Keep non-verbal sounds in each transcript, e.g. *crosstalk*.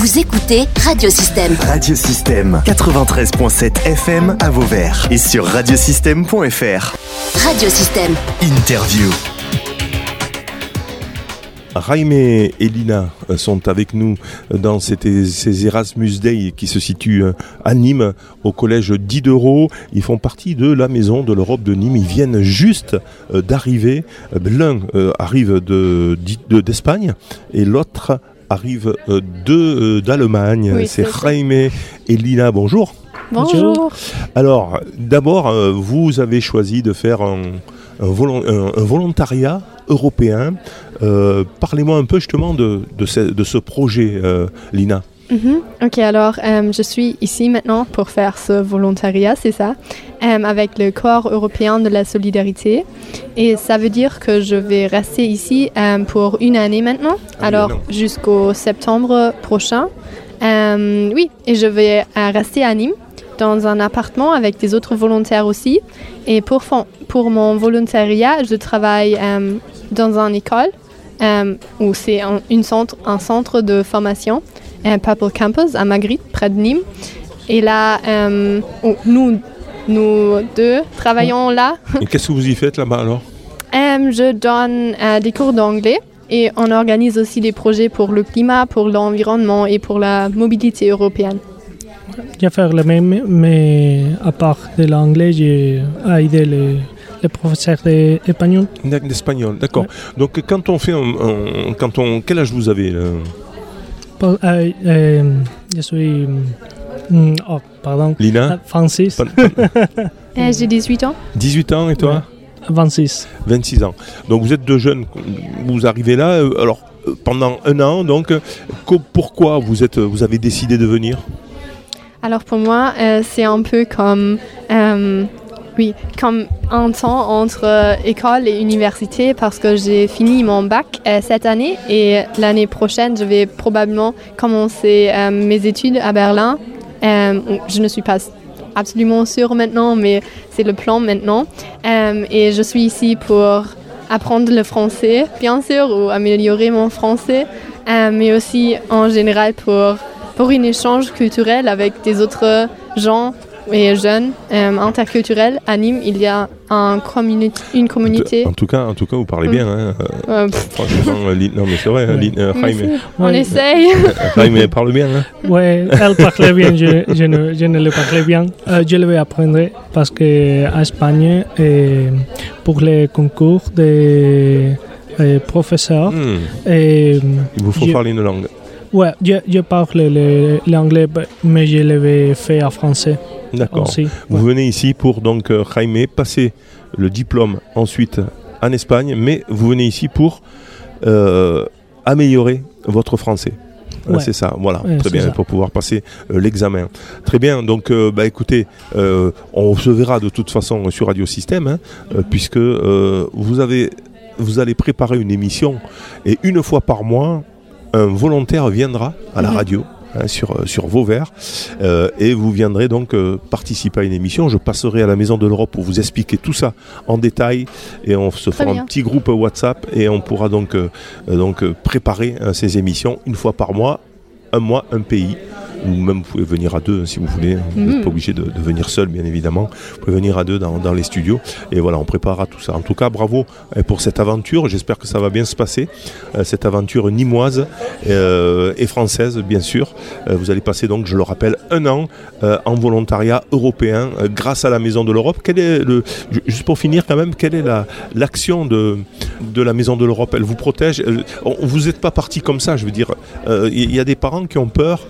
Vous écoutez Radiosystème. Radiosystème 93.7 FM à Vauvert et sur radiosystème.fr. Radiosystème. Interview. Jaime et Lina euh, sont avec nous dans cette- ces Erasmus Day qui se situent euh, à Nîmes, au collège Diderot. Ils font partie de la Maison de l'Europe de Nîmes. Ils viennent juste euh, d'arriver. Euh, L'un euh, arrive de- de- d'Espagne et l'autre arrive euh, de euh, d'Allemagne. Oui, C'est. Jaime et Lina. Bonjour. Bonjour. Alors, d'abord, euh, vous avez choisi de faire un, un volon- un- un volontariat européen. Euh, Parlez-moi un peu justement de, de ce, de ce projet, euh, Lina. Mhm. Ok, alors euh, je suis ici maintenant pour faire ce volontariat, c'est ça, euh, avec le Corps européen de la solidarité. Et ça veut dire que je vais rester ici euh, pour une année maintenant, Ah, alors jusqu'au septembre prochain. Oui, et je vais rester à Nîmes dans un appartement avec des autres volontaires aussi. Et pour, pour mon volontariat, je travaille dans une école où c'est un, un centre de formation, un Purple Campus à Magritte, près de Nîmes. Et là, euh, où nous, nous deux travaillons là. Et qu'est-ce que vous y faites là-bas alors *laughs* Euh, je donne euh, des cours d'anglais et on organise aussi des projets pour le climat, pour l'environnement et pour la mobilité européenne. Je vais faire le même, mais à part de l'anglais, j'ai aidé les, les professeurs d'espagnol. D'espagnol, d'accord. Donc quand on fait un, un- quand on, quel âge vous avez euh Euh, euh, je suis. mm, oh, pardon. Lina? Ah, Francis. *laughs* Euh, J'ai 18 ans. 18 ans et toi? 26. 26 ans. Donc vous êtes deux jeunes, vous arrivez là. Alors pendant un an, donc co- pourquoi vous êtes, vous avez décidé de venir? Alors pour moi, euh, c'est un peu comme, euh, oui, comme un temps entre euh, école et université parce que j'ai fini mon bac euh, cette année et l'année prochaine, je vais probablement commencer euh, mes études à Berlin. Je ne suis pas absolument sûre maintenant, mais c'est le plan maintenant. Et je suis ici pour apprendre le français, bien sûr, ou améliorer mon français, mais aussi en général pour pour un échange culturel avec des autres gens et jeunes euh, interculturels. À Nîmes, il y a un communi- une communauté. En tout cas, en tout cas, vous parlez Mm. bien. hein, euh, Euh, Franchement, non mais c'est vrai, hein, Ouais. Lin- euh. Jaime, On Ouais. essaye. *laughs* Jaime parle bien. hein. Ouais, elle parlait bien, je, je ne, je ne le parlais bien. Euh, je le vais apprendre parce que en Espagne, euh, pour les concours des euh, professeurs, Hmm, Il vous faut Je- parler une langue. Ouais, je, je parle le- l'anglais, mais je l'avais fait en français D'accord. Vous venez ici pour donc euh, Jaime passer le diplôme ensuite en Espagne, mais vous venez ici pour euh, améliorer votre français. Ouais. C'est ça, voilà, Ouais, très bien, ça. pour pouvoir passer euh, l'examen. Très bien, donc euh, bah, écoutez, on se verra de toute façon sur Radio Système, hein, puisque vous, avez, vous allez préparer une émission, et une fois par mois, un volontaire viendra à la Mhm. radio. hein, sur, euh, sur Vauvert euh, et vous viendrez donc euh, participer à une émission. Je passerai à la Maison de l'Europe pour vous expliquer tout ça en détail et on se fera un petit groupe WhatsApp et on pourra donc, euh, donc préparer euh, ces émissions une fois par mois, un mois, un pays. Ou même vous pouvez venir à deux hein, si vous voulez. Vous n'êtes pas obligé de, de venir seul, bien évidemment. Vous pouvez venir à deux dans, dans les studios. Et voilà, on préparera tout ça. En tout cas, bravo euh, pour cette aventure. J'espère que ça va bien se passer. Euh, cette aventure nimoise euh, et française, bien sûr. Vous allez passer donc, je le rappelle, un an en volontariat européen grâce à la Maison de l'Europe. Quel est le, ju- juste pour finir quand même, quelle est la- l'action de, de la Maison de l'Europe? Elle vous protège Vous n'êtes pas parti comme ça, je veux dire. Il y, a des parents qui ont peur,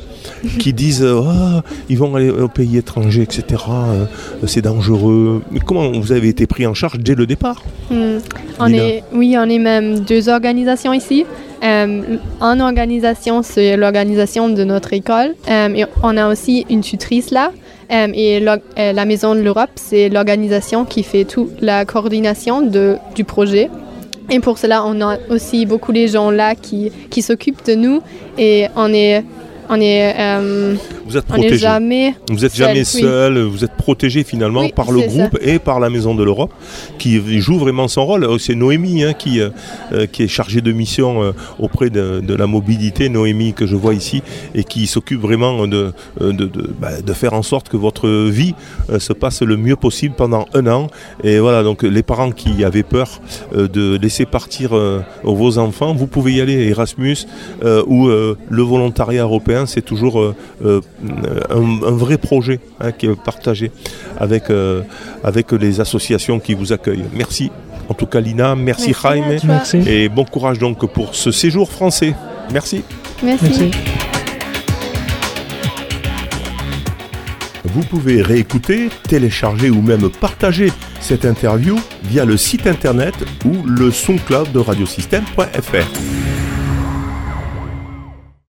qui disent Ah, ils vont aller au pays étranger, etc. euh, c'est dangereux. Mais comment vous avez été pris en charge dès le départ Hmm. On est, oui, on est même deux organisations ici. Euh, une organisation, c'est l'organisation de notre école. Euh, et on a aussi une tutrice là. Euh, et la Maison de l'Europe, c'est l'organisation qui fait toute la coordination de, du projet. Et pour cela, on a aussi beaucoup les gens là qui, qui s'occupent de nous. Et on est on est, euh, Vous êtes on est protégé. jamais. Vous êtes seul, jamais oui. seul, vous êtes protégé finalement Oui, par le groupe et par la Maison de l'Europe qui joue vraiment son rôle. Euh, C'est Noémie hein, qui, euh, qui est chargée de mission euh, auprès de, de la mobilité, Noémie que je vois ici, et qui s'occupe vraiment de, de, de, bah, de faire en sorte que votre vie se passe le mieux possible pendant un an. Et voilà, donc les parents qui avaient peur de laisser partir vos enfants, vous pouvez y aller. Erasmus ou le volontariat européen, c'est toujours euh, euh, un, un vrai projet hein, qui est partagé avec, euh, avec les associations qui vous accueillent. Merci. En tout cas, Lina, merci, Merci Jaime. Merci. Et bon courage donc pour ce séjour français. Merci. Merci. Merci. Vous pouvez réécouter, télécharger ou même partager cette interview via le site internet ou le SoundCloud de radiosystème.fr.